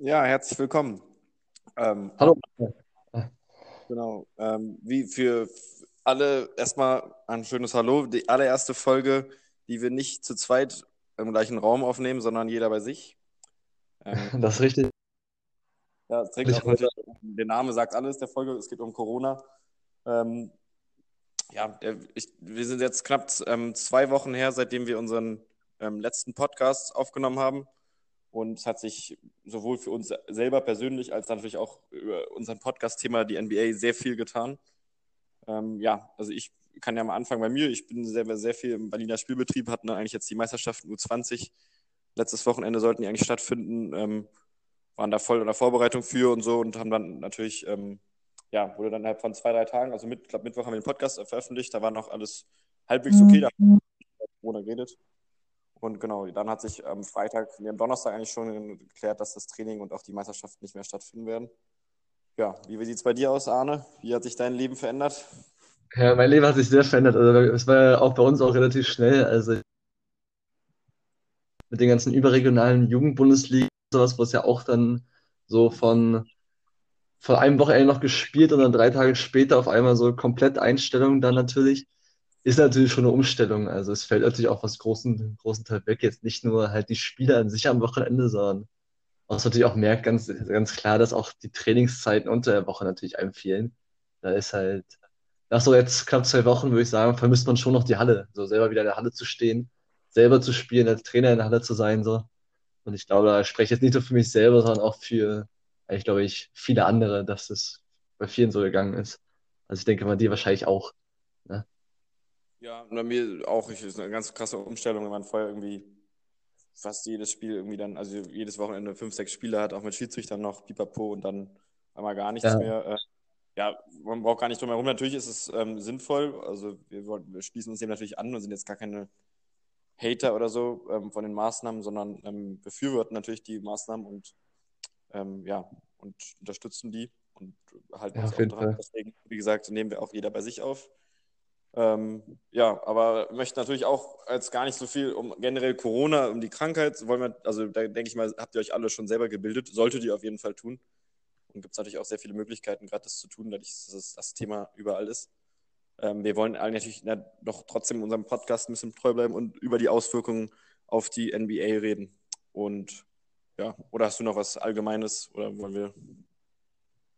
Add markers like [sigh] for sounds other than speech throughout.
Ja, herzlich willkommen. Ähm, Hallo. genau. Ähm, wie für alle erstmal ein schönes Hallo. Die allererste Folge, die wir nicht zu zweit im gleichen Raum aufnehmen, sondern jeder bei sich. Ähm, [laughs] das ist richtig. Ja, es trägt auch natürlich, der Name sagt alles der Folge, es geht um Corona. Ähm, ja, ich, wir sind jetzt knapp ähm, zwei Wochen her, seitdem wir unseren ähm, letzten Podcast aufgenommen haben. Und es hat sich sowohl für uns selber persönlich als natürlich auch über unseren Podcast-Thema, die NBA, sehr viel getan. Ähm, ja, also ich kann ja mal anfangen bei mir. Ich bin sehr, sehr viel im Berliner Spielbetrieb, hatten eigentlich jetzt die Meisterschaften U20. Letztes Wochenende sollten die eigentlich stattfinden, ähm, waren da voll in der Vorbereitung für und so und haben dann natürlich, ähm, ja, wurde dann innerhalb von zwei, drei Tagen, also mit, glaub, Mittwoch haben wir den Podcast veröffentlicht, da war noch alles halbwegs okay, da haben wir geredet. Und genau, dann hat sich am Freitag, nee, am Donnerstag eigentlich schon geklärt, dass das Training und auch die Meisterschaft nicht mehr stattfinden werden. Ja, wie, wie sieht es bei dir aus, Arne? Wie hat sich dein Leben verändert? Ja, mein Leben hat sich sehr verändert. Also es war ja auch bei uns auch relativ schnell. Also mit den ganzen überregionalen Jugendbundesligen, sowas, wo es ja auch dann so von, von einem Wochenende noch gespielt und dann drei Tage später auf einmal so komplett Einstellung dann natürlich ist natürlich schon eine Umstellung. Also es fällt natürlich auch was großen, großen Teil weg. Jetzt nicht nur halt die Spiele an sich am Wochenende, sondern was natürlich auch merkt ganz, ganz klar, dass auch die Trainingszeiten unter der Woche natürlich einem fehlen. Da ist halt, nach so jetzt knapp zwei Wochen, würde ich sagen, vermisst man schon noch die Halle. So selber wieder in der Halle zu stehen, selber zu spielen, als Trainer in der Halle zu sein, so. Und ich glaube, da spreche ich jetzt nicht nur für mich selber, sondern auch für, ich glaube ich, viele andere, dass es bei vielen so gegangen ist. Also ich denke mal, dir wahrscheinlich auch. Ne? Ja, bei mir auch. Ich, ist eine ganz krasse Umstellung, wenn man vorher irgendwie fast jedes Spiel irgendwie dann, also jedes Wochenende fünf, sechs Spiele hat, auch mit Schiedsrichtern noch, pipapo und dann einmal gar nichts ja. mehr. Äh, ja, man braucht gar nicht drum herum. Natürlich ist es ähm, sinnvoll. Also wir, wir, schließen uns dem natürlich an und sind jetzt gar keine Hater oder so ähm, von den Maßnahmen, sondern ähm, befürworten natürlich die Maßnahmen und ähm, ja, und unterstützen die und halten ja, uns auch dran. Deswegen, wie gesagt, nehmen wir auch jeder bei sich auf. Ähm, ja, aber möchte natürlich auch als gar nicht so viel um generell Corona, um die Krankheit, wollen wir, also da denke ich mal, habt ihr euch alle schon selber gebildet, solltet ihr auf jeden Fall tun. Und gibt es natürlich auch sehr viele Möglichkeiten, gerade das zu tun, dadurch, dass das Thema überall ist. Ähm, wir wollen allen natürlich na, doch trotzdem unserem Podcast ein bisschen treu bleiben und über die Auswirkungen auf die NBA reden. Und ja, oder hast du noch was Allgemeines oder wollen wir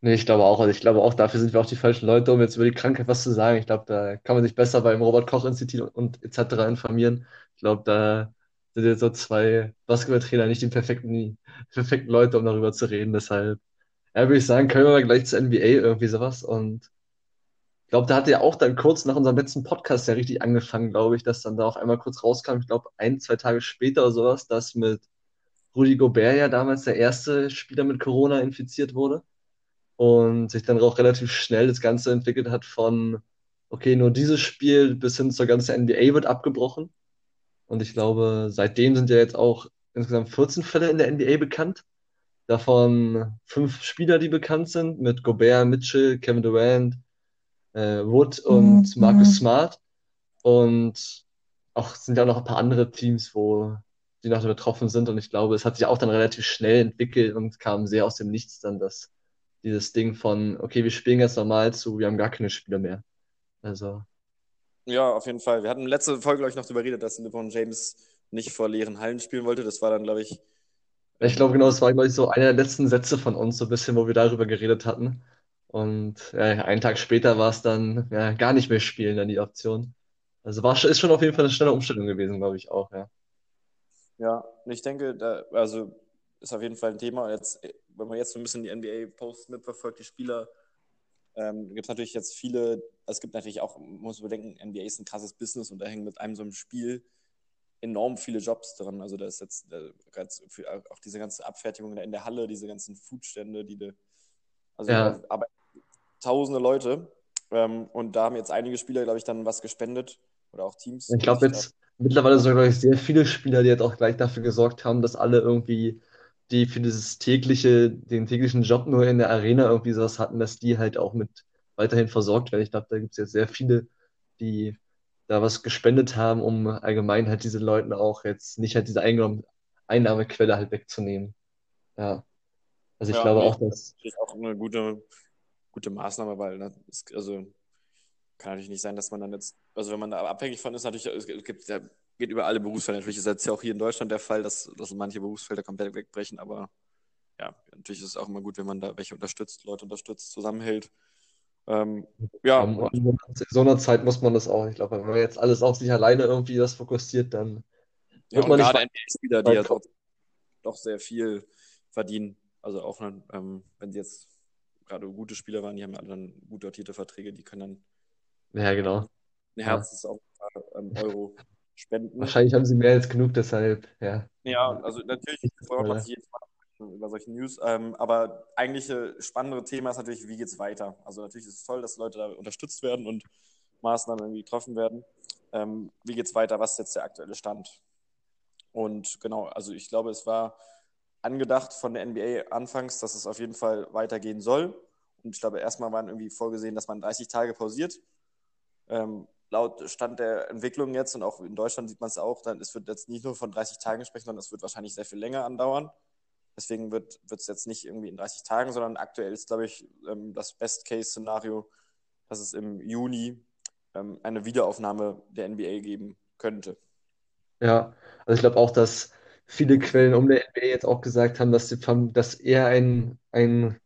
Nee, ich glaube auch. Also ich glaube auch, dafür sind wir auch die falschen Leute, um jetzt über die Krankheit was zu sagen. Ich glaube, da kann man sich besser beim Robert-Koch-Institut und etc. informieren. Ich glaube, da sind jetzt so zwei Basketballtrainer nicht die perfekten, die perfekten Leute, um darüber zu reden. Deshalb, ja, würde ich sagen, können wir mal gleich zur NBA irgendwie sowas. Und ich glaube, da hat ja auch dann kurz nach unserem letzten Podcast ja richtig angefangen, glaube ich, dass dann da auch einmal kurz rauskam, ich glaube, ein, zwei Tage später oder sowas, dass mit Rudy Gobert ja damals der erste Spieler mit Corona infiziert wurde und sich dann auch relativ schnell das Ganze entwickelt hat von, okay, nur dieses Spiel bis hin zur ganzen NBA wird abgebrochen. Und ich glaube, seitdem sind ja jetzt auch insgesamt 14 Fälle in der NBA bekannt. Davon fünf Spieler, die bekannt sind, mit Gobert, Mitchell, Kevin Durant, äh, Wood und mhm. Marcus Smart. Und auch sind ja noch ein paar andere Teams, wo die noch betroffen sind. Und ich glaube, es hat sich auch dann relativ schnell entwickelt und kam sehr aus dem Nichts dann, dass dieses Ding von, okay, wir spielen jetzt normal zu, wir haben gar keine Spieler mehr. Also. Ja, auf jeden Fall. Wir hatten letzte Folge, glaube ich, noch darüber geredet, dass LeBron James nicht vor leeren Hallen spielen wollte. Das war dann, glaube ich. Ich glaube, genau, das war, glaube ich, so einer der letzten Sätze von uns, so ein bisschen, wo wir darüber geredet hatten. Und ja, einen Tag später war es dann ja, gar nicht mehr spielen, dann die Option. Also war, ist schon auf jeden Fall eine schnelle Umstellung gewesen, glaube ich auch, ja. Ja, ich denke, da, also ist auf jeden Fall ein Thema. Jetzt, wenn man jetzt so ein bisschen die NBA-Posts mitverfolgt, die Spieler, ähm, gibt es natürlich jetzt viele, es gibt natürlich auch, man muss bedenken, NBA ist ein krasses Business und da hängen mit einem so einem Spiel enorm viele Jobs dran. Also da ist jetzt äh, auch diese ganze Abfertigung in der Halle, diese ganzen Foodstände, die, de, also ja. da arbeiten tausende Leute. Ähm, und da haben jetzt einige Spieler, glaube ich, dann was gespendet oder auch Teams. Ich glaube jetzt mittlerweile sind, glaube ich, sehr viele Spieler, die jetzt auch gleich dafür gesorgt haben, dass alle irgendwie die für dieses tägliche, den täglichen Job nur in der Arena irgendwie sowas hatten, dass die halt auch mit weiterhin versorgt werden. Ich glaube, da gibt es jetzt sehr viele, die da was gespendet haben, um allgemein halt diese Leuten auch jetzt nicht halt diese Einnahmequelle halt wegzunehmen. Ja. Also ich Ja, glaube auch, dass, das ist auch eine gute, gute Maßnahme, weil ne, es, also kann natürlich nicht sein, dass man dann jetzt, also wenn man da abhängig von ist, natürlich, es gibt ja, geht über alle Berufsfelder. Natürlich ist jetzt ja auch hier in Deutschland der Fall, dass, dass manche Berufsfelder komplett wegbrechen, aber ja, natürlich ist es auch immer gut, wenn man da welche unterstützt, Leute unterstützt, zusammenhält. Ähm, ja, in so einer Zeit muss man das auch. Ich glaube, wenn man jetzt alles auf sich alleine irgendwie das fokussiert, dann ja, wird und man gerade NBA-Spieler, die ja doch, doch sehr viel verdienen. Also auch, ne, ähm, wenn sie jetzt gerade gute Spieler waren, die haben ja alle dann gut dotierte Verträge, die können Ja, dann genau. ähm, eine Ja. Herzensaufgabe ähm, Euro spenden. Wahrscheinlich haben sie mehr als genug, deshalb, ja. Ja, also natürlich freut man sich jedes Mal über solche News, ähm, aber eigentliche spannendere Thema ist natürlich, wie geht es weiter? Also natürlich ist es toll, dass Leute da unterstützt werden und Maßnahmen irgendwie getroffen werden. Ähm, wie geht es weiter? Was ist jetzt der aktuelle Stand? Und genau, also ich glaube, es war angedacht von der NBA anfangs, dass es auf jeden Fall weitergehen soll. Und ich glaube, erstmal waren irgendwie vorgesehen, dass man 30 Tage pausiert. Ähm, laut Stand der Entwicklung jetzt und auch in Deutschland sieht man es auch, dann es wird jetzt nicht nur von 30 Tagen sprechen, sondern es wird wahrscheinlich sehr viel länger andauern. Deswegen wird es jetzt nicht irgendwie in 30 Tagen, sondern aktuell ist, glaube ich, ähm, das Best-Case-Szenario, dass es im Juni ähm, eine Wiederaufnahme der NBA geben könnte. Ja, also ich glaube auch, dass viele Quellen um der NBA jetzt auch gesagt haben, dass, verm- dass eher ein, ein,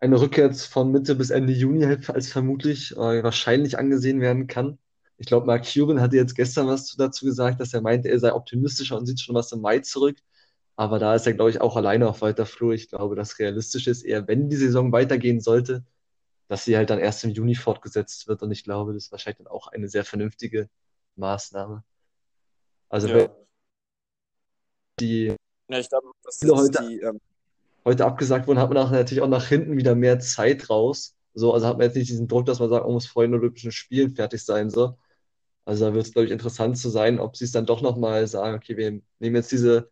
eine Rückkehr von Mitte bis Ende Juni halt als vermutlich äh, wahrscheinlich angesehen werden kann. Ich glaube, Mark Cuban hatte jetzt gestern was zu- dazu gesagt, dass er meinte, er sei optimistischer und sieht schon was im Mai zurück. Aber da ist er, glaube ich, auch alleine auf weiter Flur. Ich glaube, das Realistische ist eher, wenn die Saison weitergehen sollte, dass sie halt dann erst im Juni fortgesetzt wird. Und ich glaube, das ist wahrscheinlich dann auch eine sehr vernünftige Maßnahme. Also Ja. die Ja, ich glaube, Spiele jetzt heute, die, ähm, heute abgesagt wurden, hat man auch natürlich auch nach hinten wieder mehr Zeit raus. So, also hat man jetzt nicht diesen Druck, dass man sagt, man muss vor den Olympischen Spielen fertig sein. So. Also da wird es, glaube ich, interessant zu sein, ob sie es dann doch nochmal sagen, okay, wir nehmen jetzt diese,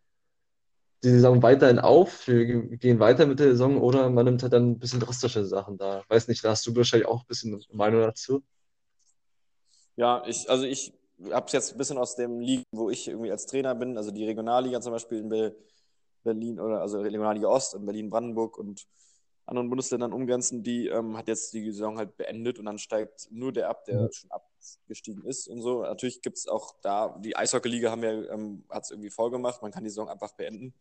die Saison weiterhin auf, wir gehen weiter mit der Saison oder man nimmt halt dann ein bisschen drastische Sachen da. Weiß nicht, da hast du wahrscheinlich auch ein bisschen Meinung dazu. ja, ich, also ich habe es jetzt ein bisschen aus dem Ligen, wo ich irgendwie als Trainer bin, also die Regionalliga zum Beispiel in Be Berlin oder also Regionalliga Ost in Berlin, Brandenburg und anderen Bundesländern umgrenzen, die ähm, hat jetzt die Saison halt beendet und dann steigt nur der ab, der schon abgestiegen ist und so. Natürlich gibt es auch da, die Eishockey-Liga haben ja, ähm, hat es irgendwie vorgemacht, man kann die Saison einfach beenden.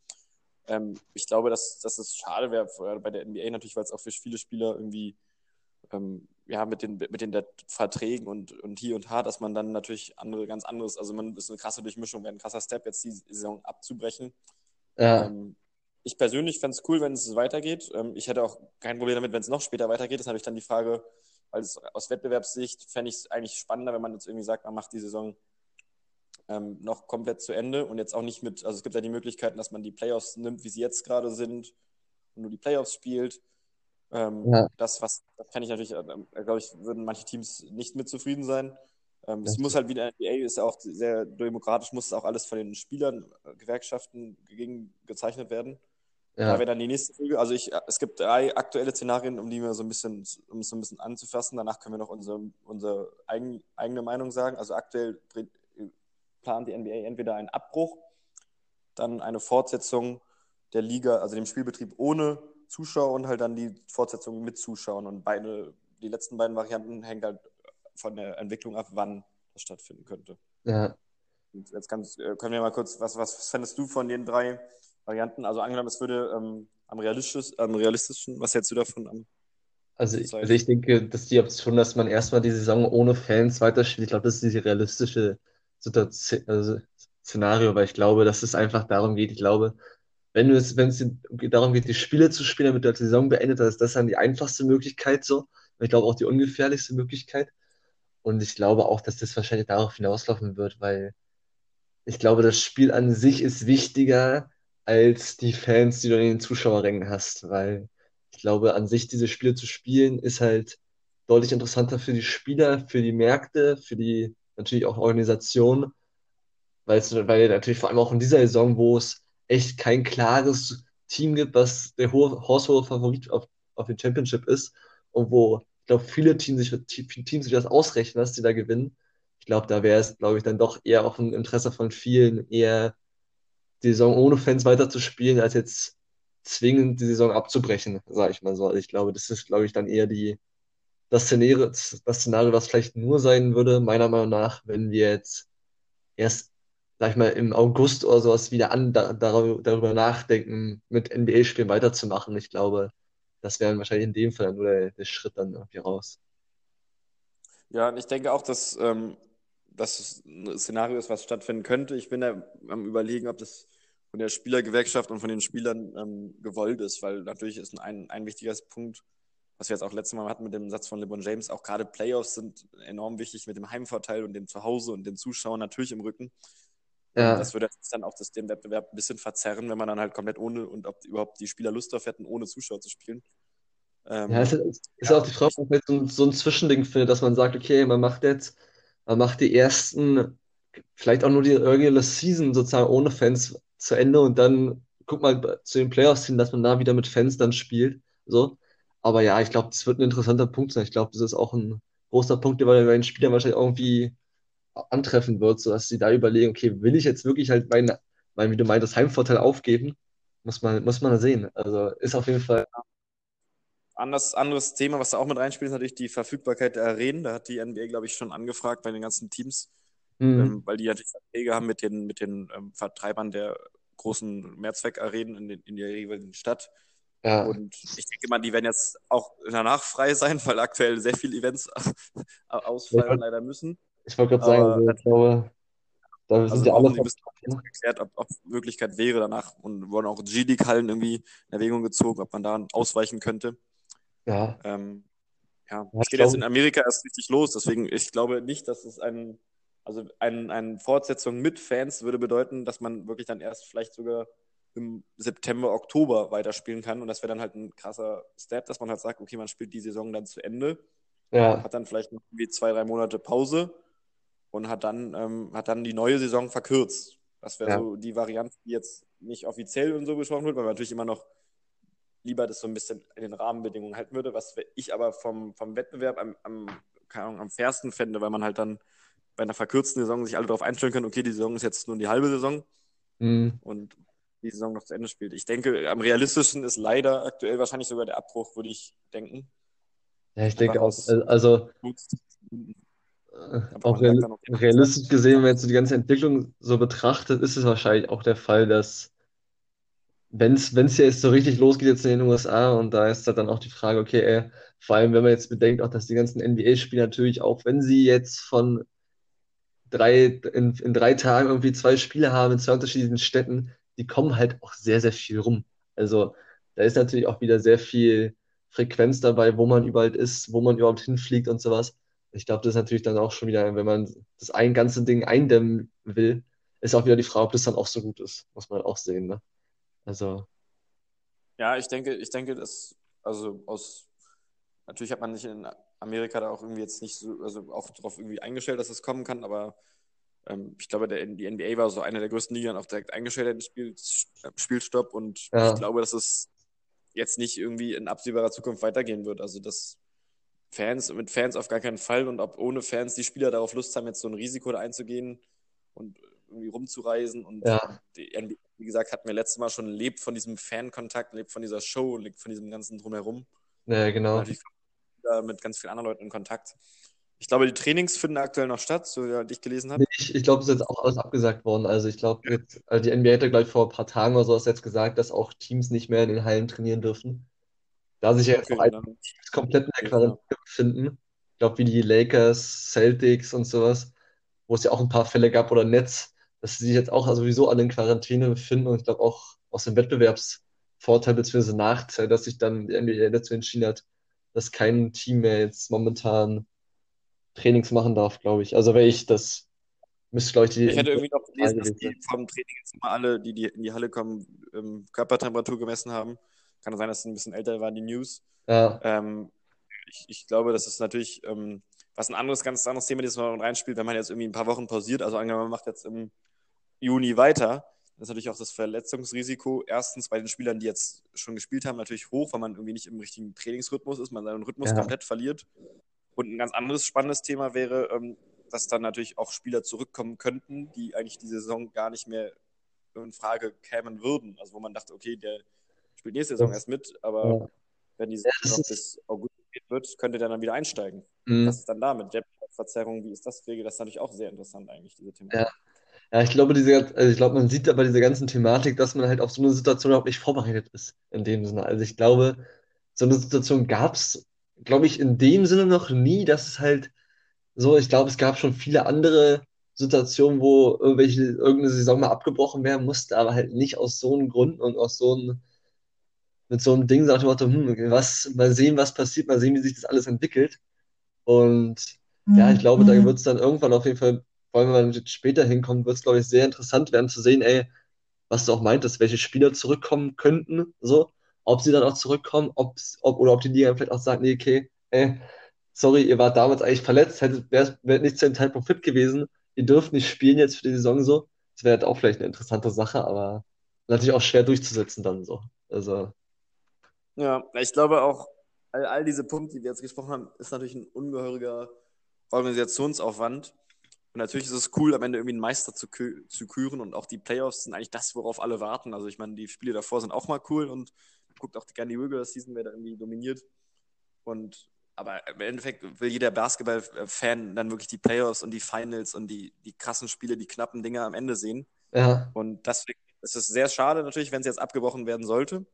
Ähm, ich glaube, dass, dass es schade wäre bei der NBA natürlich, weil es auch für viele Spieler irgendwie ähm, ja, mit den, mit den Verträgen und, und hier und da, dass man dann natürlich andere, ganz anderes, also man ist eine krasse Durchmischung, wäre ein krasser Step, jetzt die Saison abzubrechen. Ja, Ähm, ich persönlich fände es cool, wenn es weitergeht. Ähm, ich hätte auch kein Problem damit, wenn es noch später weitergeht. Das ist natürlich dann die Frage, weil es aus Wettbewerbssicht fände ich es eigentlich spannender, wenn man jetzt irgendwie sagt, man macht die Saison ähm, noch komplett zu Ende und jetzt auch nicht mit, also es gibt ja die Möglichkeiten, dass man die Playoffs nimmt, wie sie jetzt gerade sind und nur die Playoffs spielt. Ähm, ja, das, was, das kann ich natürlich, äh, glaube ich, würden manche Teams nicht mit zufrieden sein. Ähm, es muss halt wieder, NBA ist ja auch sehr demokratisch, muss auch alles von den Spielern, äh, Gewerkschaften gegen gezeichnet werden. Da ja, wäre dann die nächste Folge. Also ich, es gibt drei aktuelle Szenarien, um die wir so ein bisschen, um es so ein bisschen anzufassen. Danach können wir noch unsere, unsere eigen, eigene Meinung sagen. Also aktuell plant die NBA entweder einen Abbruch, dann eine Fortsetzung der Liga, also dem Spielbetrieb ohne Zuschauer und halt dann die Fortsetzung mit Zuschauern. Und beide, die letzten beiden Varianten hängen halt von der Entwicklung ab, wann das stattfinden könnte. ja. Und jetzt kannst, können wir mal kurz, was, was fändest du von den drei Varianten? Also angenommen, es würde ähm, am, realistisch, am realistischen, was hältst du davon am Also, ich- also ich denke, dass die Option, dass man erstmal die Saison ohne Fans weiterspielt, ich glaube, das ist die realistische Situation, also Szenario, weil ich glaube, dass es einfach darum geht, ich glaube, wenn du es, wenn es darum geht, die Spiele zu spielen, damit du die Saison beendet hast, ist das dann die einfachste Möglichkeit so. Und ich glaube auch die ungefährlichste Möglichkeit. Und ich glaube auch, dass das wahrscheinlich darauf hinauslaufen wird, weil ich glaube, das Spiel an sich ist wichtiger als die Fans, die du in den Zuschauerrängen hast, weil ich glaube, an sich diese Spiele zu spielen ist halt deutlich interessanter für die Spieler, für die Märkte, für die natürlich auch Organisation, weil weil natürlich vor allem auch in dieser Saison, wo es echt kein klares Team gibt, was der hohe, haushohe Favorit auf, auf den Championship ist und wo ich glaube, viele Teams sich, Teams sich das ausrechnen, dass die da gewinnen. Ich glaube, da wäre es, glaube ich, dann doch eher auch ein Interesse von vielen, eher die Saison ohne Fans weiterzuspielen, als jetzt zwingen, die Saison abzubrechen, sage ich mal so. Also ich glaube, das ist, glaube ich, dann eher die, das Szenario, das Szenario, was vielleicht nur sein würde, meiner Meinung nach, wenn wir jetzt erst, sag ich mal, im August oder sowas wieder an, da, darüber nachdenken, mit NBA-Spielen weiterzumachen. Ich glaube, das wäre wahrscheinlich in dem Fall nur der, der Schritt dann irgendwie raus. Ja, und ich denke auch, dass ähm, das ein Szenario ist, was stattfinden könnte. Ich bin da am Überlegen, ob das von der Spielergewerkschaft und von den Spielern ähm, gewollt ist, weil natürlich ist ein, ein wichtiger Punkt, was wir jetzt auch letztes Mal hatten mit dem Satz von LeBron James, auch gerade Playoffs sind enorm wichtig mit dem Heimvorteil und dem Zuhause und den Zuschauern natürlich im Rücken. Ja. das würde dann auch das, den Wettbewerb ein bisschen verzerren, wenn man dann halt komplett ohne und ob überhaupt die Spieler Lust darauf hätten, ohne Zuschauer zu spielen. Ähm, ja, es ist, ist ja, auch die Frage, ob man so, so ein Zwischending findet, dass man sagt, okay, man macht jetzt, man macht die ersten, vielleicht auch nur die Regular Season sozusagen ohne Fans zu Ende und dann guckt man zu den Playoffs hin, dass man da wieder mit Fans dann spielt. So. Aber ja, ich glaube, das wird ein interessanter Punkt sein. Ich glaube, das ist auch ein großer Punkt, der bei den Spielern wahrscheinlich irgendwie antreffen wird, sodass sie da überlegen, okay, will ich jetzt wirklich halt mein, mein wie du meintest, Heimvorteil aufgeben? Muss man, muss man sehen. Also ist auf jeden Fall. Anders, anderes Thema, was da auch mit reinspielt, ist natürlich die Verfügbarkeit der Arenen. Da hat die NBA, glaube ich, schon angefragt bei den ganzen Teams, mhm. ähm, weil die natürlich Verträge haben mit den, mit den ähm, Vertreibern der großen Mehrzweckarenen in, den, in der jeweiligen Stadt. Ja. Und ich denke mal, die werden jetzt auch danach frei sein, weil aktuell sehr viele Events [laughs] ausfallen ja. leider müssen. Ich wollte gerade sagen, also, ich glaube, da sind also ja alle geklärt, ob, ob Möglichkeit wäre danach und wurden auch G-League-Hallen irgendwie in Erwägung gezogen, ob man da ausweichen könnte. Ja. Ähm, ja, es geht jetzt in Amerika erst richtig los, deswegen ich glaube nicht, dass es ein, also ein, eine Fortsetzung mit Fans würde bedeuten, dass man wirklich dann erst vielleicht sogar im September, Oktober weiterspielen kann und das wäre dann halt ein krasser Step, dass man halt sagt, okay, man spielt die Saison dann zu Ende, ja. hat dann vielleicht noch irgendwie zwei, drei Monate Pause und hat dann, ähm, hat dann die neue Saison verkürzt. Das wäre ja. so die Variante, die jetzt nicht offiziell und so besprochen wird, weil man natürlich immer noch lieber das so ein bisschen in den Rahmenbedingungen halten würde, was ich aber vom, vom Wettbewerb am, am, keine Ahnung, am fairsten fände, weil man halt dann bei einer verkürzten Saison sich alle darauf einstellen können, okay, die Saison ist jetzt nur die halbe Saison mhm. und die Saison noch zu Ende spielt. Ich denke, am realistischen ist leider aktuell wahrscheinlich sogar der Abbruch, würde ich denken. Ja, ich denke auch. Also, auch realistisch gesehen, wenn man jetzt so die ganze Entwicklung so betrachtet, ist es wahrscheinlich auch der Fall, dass wenn es es jetzt so richtig losgeht jetzt in den USA und da ist dann auch die Frage, okay, ey, vor allem wenn man jetzt bedenkt, auch dass die ganzen NBA-Spieler natürlich auch, wenn sie jetzt von drei, in, in drei Tagen irgendwie zwei Spiele haben in zwei unterschiedlichen Städten, die kommen halt auch sehr, sehr viel rum. Also da ist natürlich auch wieder sehr viel Frequenz dabei, wo man überall ist, wo man überhaupt hinfliegt und sowas. Ich glaube, das ist natürlich dann auch schon wieder, wenn man das ein ganze Ding eindämmen will, ist auch wieder die Frage, ob das dann auch so gut ist. Muss man auch sehen, ne? Also. Ja, ich denke, ich denke, dass, also aus, natürlich hat man sich in Amerika da auch irgendwie jetzt nicht so, also auch darauf irgendwie eingestellt, dass es kommen kann, aber ähm, ich glaube, der, die NBA war so eine der größten Ligen auch direkt eingestellt hat, den Spiel, Spielstopp und ja. ich glaube, dass es jetzt nicht irgendwie in absehbarer Zukunft weitergehen wird. Also, dass Fans, mit Fans auf gar keinen Fall und ob ohne Fans die Spieler darauf Lust haben, jetzt so ein Risiko da einzugehen und irgendwie rumzureisen. Und ja. die NBA, wie gesagt, hatten wir letztes Mal schon lebt von diesem Fankontakt, lebt von dieser Show, lebt von diesem ganzen Drumherum. Ja, genau. mit ganz vielen anderen Leuten in Kontakt. Ich glaube, die Trainings finden aktuell noch statt, so wie ich gelesen habe. Ich, ich glaube, es ist jetzt auch alles abgesagt worden. Also ich glaube, also die NBA hätte gleich vor ein paar Tagen oder so jetzt gesagt, dass auch Teams nicht mehr in den Hallen trainieren dürfen. Da sich ja jetzt okay, auch Teams komplett in der Quarantäne befinden. Ich glaube, wie die Lakers, Celtics und sowas, wo es ja auch ein paar Fälle gab oder Nets, dass sie sich jetzt auch sowieso alle in Quarantäne befinden und ich glaube auch aus dem Wettbewerbsvorteil bzw. Nachteil, dass sich dann die NBA dazu entschieden hat, dass kein Team mehr jetzt momentan Trainings machen darf, glaube ich. Also wäre ich das müsste, glaube ich, die. Ich hätte irgendwie noch gelesen, dass die vom Training jetzt immer alle, die, die in die Halle kommen, Körpertemperatur gemessen haben. Kann sein, dass es ein bisschen älter war, die News. Ja. Ähm, ich, ich, glaube, das ist natürlich ähm, was ein anderes, ganz anderes Thema, das man reinspielt, wenn man jetzt irgendwie ein paar Wochen pausiert. Also angenommen, man macht jetzt im Juni weiter. Das ist natürlich auch das Verletzungsrisiko. Erstens bei den Spielern, die jetzt schon gespielt haben, natürlich hoch, weil man irgendwie nicht im richtigen Trainingsrhythmus ist, man seinen Rhythmus ja. komplett verliert. Und ein ganz anderes spannendes Thema wäre, ähm, dass dann natürlich auch Spieler zurückkommen könnten, die eigentlich die Saison gar nicht mehr in Frage kämen würden. Also wo man dachte, okay, der spielt nächste Saison erst mit, aber Ja. wenn die Saison noch bis August geht wird, könnte der dann wieder einsteigen. Mhm. Was ist dann da mit Depth-Verzerrung? Wie ist das geregelt? Das ist natürlich auch sehr interessant eigentlich, diese Thema. Ja. Ja, ich glaube, diese, also ich glaube, man sieht aber diese ganzen Thematik, dass man halt auf so eine Situation überhaupt nicht vorbereitet ist, in dem Sinne. Also ich glaube, so eine Situation gab es, glaube ich, in dem Sinne noch nie, dass es halt so, ich glaube, es gab schon viele andere Situationen, wo irgendwelche, irgendeine Saison mal abgebrochen werden musste, aber halt nicht aus so einem Grund und aus so einem, mit so einem Ding, dem Motto, hm, was, mal sehen, was passiert, mal sehen, wie sich das alles entwickelt. Und ja, ich glaube, da wird es dann irgendwann auf jeden Fall, vor allem wenn man später hinkommt, wird es, glaube ich, sehr interessant werden zu sehen, ey, was du auch meintest, welche Spieler zurückkommen könnten, so, ob sie dann auch zurückkommen, ob, oder ob die Liga vielleicht auch sagt, nee, okay, ey, sorry, ihr wart damals eigentlich verletzt, hättet, wärt, wärt nicht zu dem Zeitpunkt fit gewesen, ihr dürft nicht spielen jetzt für die Saison so. Das wäre halt auch vielleicht eine interessante Sache, aber natürlich auch schwer durchzusetzen dann so. Also, Ja, ich glaube auch, all, all diese Punkte, die wir jetzt gesprochen haben, ist natürlich ein ungeheuriger Organisationsaufwand. Und natürlich ist es cool, am Ende irgendwie einen Meister zu, kü zu küren und auch die Playoffs sind eigentlich das, worauf alle warten. Also ich meine, die Spiele davor sind auch mal cool und guckt auch gerne die Regular Season, wer da irgendwie dominiert. Und aber im Endeffekt will jeder Basketball-Fan dann wirklich die Playoffs und die Finals und die, die krassen Spiele, die knappen Dinger am Ende sehen. ja, Und deswegen ist es sehr schade natürlich, wenn es jetzt abgebrochen werden sollte.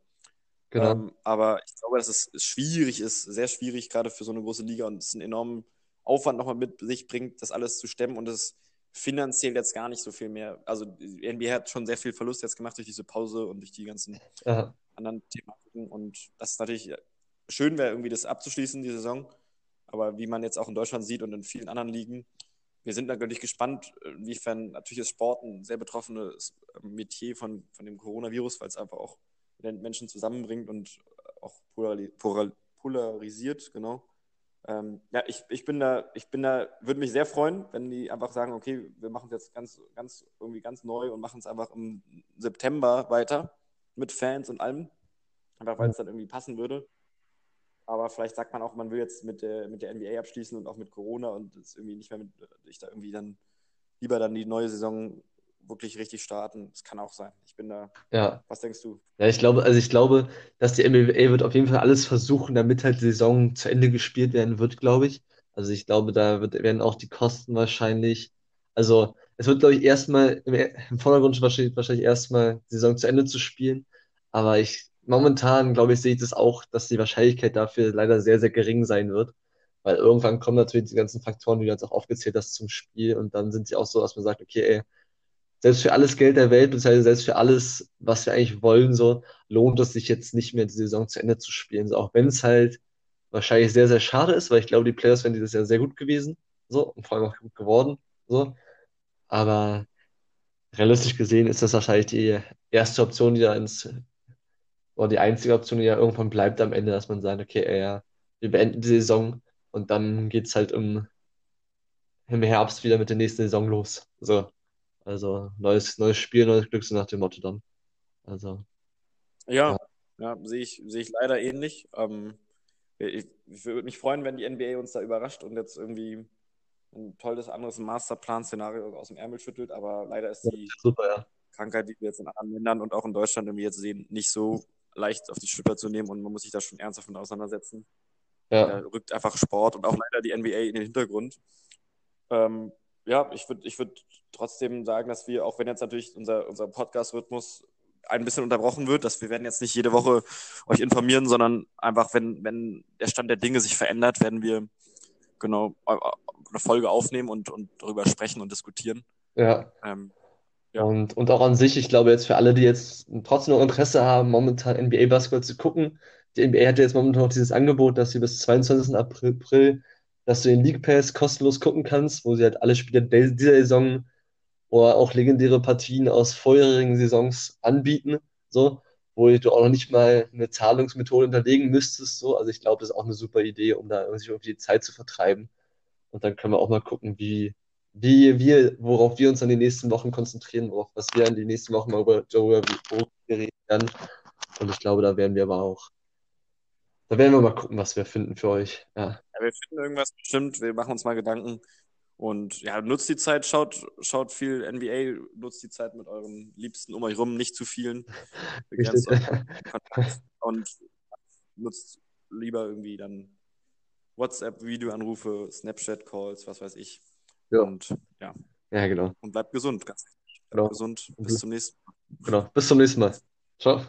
Genau. Ähm, aber ich glaube, dass es schwierig ist, sehr schwierig, gerade für so eine große Liga und es einen enormen Aufwand nochmal mit sich bringt, das alles zu stemmen und es finanziell jetzt gar nicht so viel mehr. Also die NBA hat schon sehr viel Verlust jetzt gemacht durch diese Pause und durch die ganzen Ja, anderen Thematiken und das ist natürlich schön, wäre irgendwie das abzuschließen, die Saison. Aber wie man jetzt auch in Deutschland sieht und in vielen anderen Ligen, wir sind natürlich gespannt, inwiefern natürlich ist Sport ein sehr betroffenes Metier von, von dem Coronavirus, weil es einfach auch Menschen zusammenbringt und auch polari polar polarisiert, genau. Ähm, ja, ich, ich bin da, ich bin da, würde mich sehr freuen, wenn die einfach sagen, okay, wir machen es jetzt ganz, ganz, irgendwie ganz neu und machen es einfach im September weiter mit Fans und allem. Einfach weil es dann irgendwie passen würde. Aber vielleicht sagt man auch, man will jetzt mit der, mit der NBA abschließen und auch mit Corona und es irgendwie nicht mehr mit, ich da irgendwie dann lieber dann die neue Saison wirklich richtig starten. Das kann auch sein. Ich bin da. ja. Was denkst du? Ja, ich glaube, also ich glaube, dass die NBA wird auf jeden Fall alles versuchen, damit halt die Saison zu Ende gespielt werden wird, glaube ich. Also ich glaube, da wird, werden auch die Kosten wahrscheinlich, also es wird, glaube ich, erstmal im, im Vordergrund wahrscheinlich, wahrscheinlich erstmal die Saison zu Ende zu spielen. Aber ich, momentan, glaube ich, sehe ich das auch, dass die Wahrscheinlichkeit dafür leider sehr, sehr gering sein wird. Weil irgendwann kommen natürlich die ganzen Faktoren, die du jetzt auch aufgezählt hast, zum Spiel. Und dann sind sie auch so, dass man sagt, okay, ey, selbst für alles Geld der Welt, beziehungsweise selbst für alles, was wir eigentlich wollen, so, lohnt es sich jetzt nicht mehr, die Saison zu Ende zu spielen. So, auch wenn es halt wahrscheinlich sehr, sehr schade ist, weil ich glaube, die Players wären dieses Jahr sehr gut gewesen, so, und vor allem auch gut geworden, so. Aber realistisch gesehen ist das wahrscheinlich die erste Option, die da ins, oder die einzige Option, die ja irgendwann bleibt am Ende, dass man sagt, okay, ey, ja, wir beenden die Saison und dann geht's halt im, im Herbst wieder mit der nächsten Saison los. So. Also neues, neues Spiel, neues Glück, so nach dem Motto dann. Also, Ja, ja, sehe ich, sehe ich leider ähnlich. Ähm, ich, ich würde mich freuen, wenn die NBA uns da überrascht und jetzt irgendwie ein tolles anderes Masterplan-Szenario aus dem Ärmel schüttelt, aber leider ist die super, ja. Krankheit, die wir jetzt in anderen Ländern und auch in Deutschland irgendwie jetzt sehen, nicht so leicht auf die Schippe zu nehmen und man muss sich da schon ernsthaft mit auseinandersetzen. Da Ja, rückt einfach Sport und auch leider die NBA in den Hintergrund. Ähm, ja, ich würde ich würd trotzdem sagen, dass wir, auch wenn jetzt natürlich unser, unser Podcast-Rhythmus ein bisschen unterbrochen wird, dass wir werden jetzt nicht jede Woche euch informieren, sondern einfach, wenn, wenn der Stand der Dinge sich verändert, werden wir genau eine Folge aufnehmen und, und darüber sprechen und diskutieren. ja. Ähm, Ja. Und, und auch an sich, ich glaube jetzt für alle, die jetzt trotzdem noch Interesse haben, momentan NBA-Basketball zu gucken, die NBA hat ja jetzt momentan noch dieses Angebot, dass sie bis 22. April, dass du den League Pass kostenlos gucken kannst, wo sie halt alle Spiele de- dieser Saison oder auch legendäre Partien aus vorherigen Saisons anbieten, so, wo du auch noch nicht mal eine Zahlungsmethode hinterlegen müsstest, so. Also ich glaube, das ist auch eine super Idee, um da sich irgendwie die Zeit zu vertreiben. Und dann können wir auch mal gucken, wie, wie wir, worauf wir uns an die nächsten Wochen konzentrieren, worauf was wir an die nächsten Wochen mal über, darüber reden werden. Und ich glaube, da werden wir aber auch, da werden wir mal gucken, was wir finden für euch. Ja, Ja, wir finden irgendwas bestimmt, wir machen uns mal Gedanken Und ja, nutzt die Zeit, schaut, schaut viel NBA, nutzt die Zeit mit euren Liebsten um euch rum, nicht zu vielen. [laughs] Begrenzt und nutzt lieber irgendwie dann WhatsApp, Videoanrufe, Snapchat-Calls, was weiß ich. Ja. Und ja. Ja, genau. Und bleibt gesund, ganz wichtig. Bleibt genau. gesund. Bis zum nächsten Mal. Genau. Bis zum nächsten Mal. Ciao.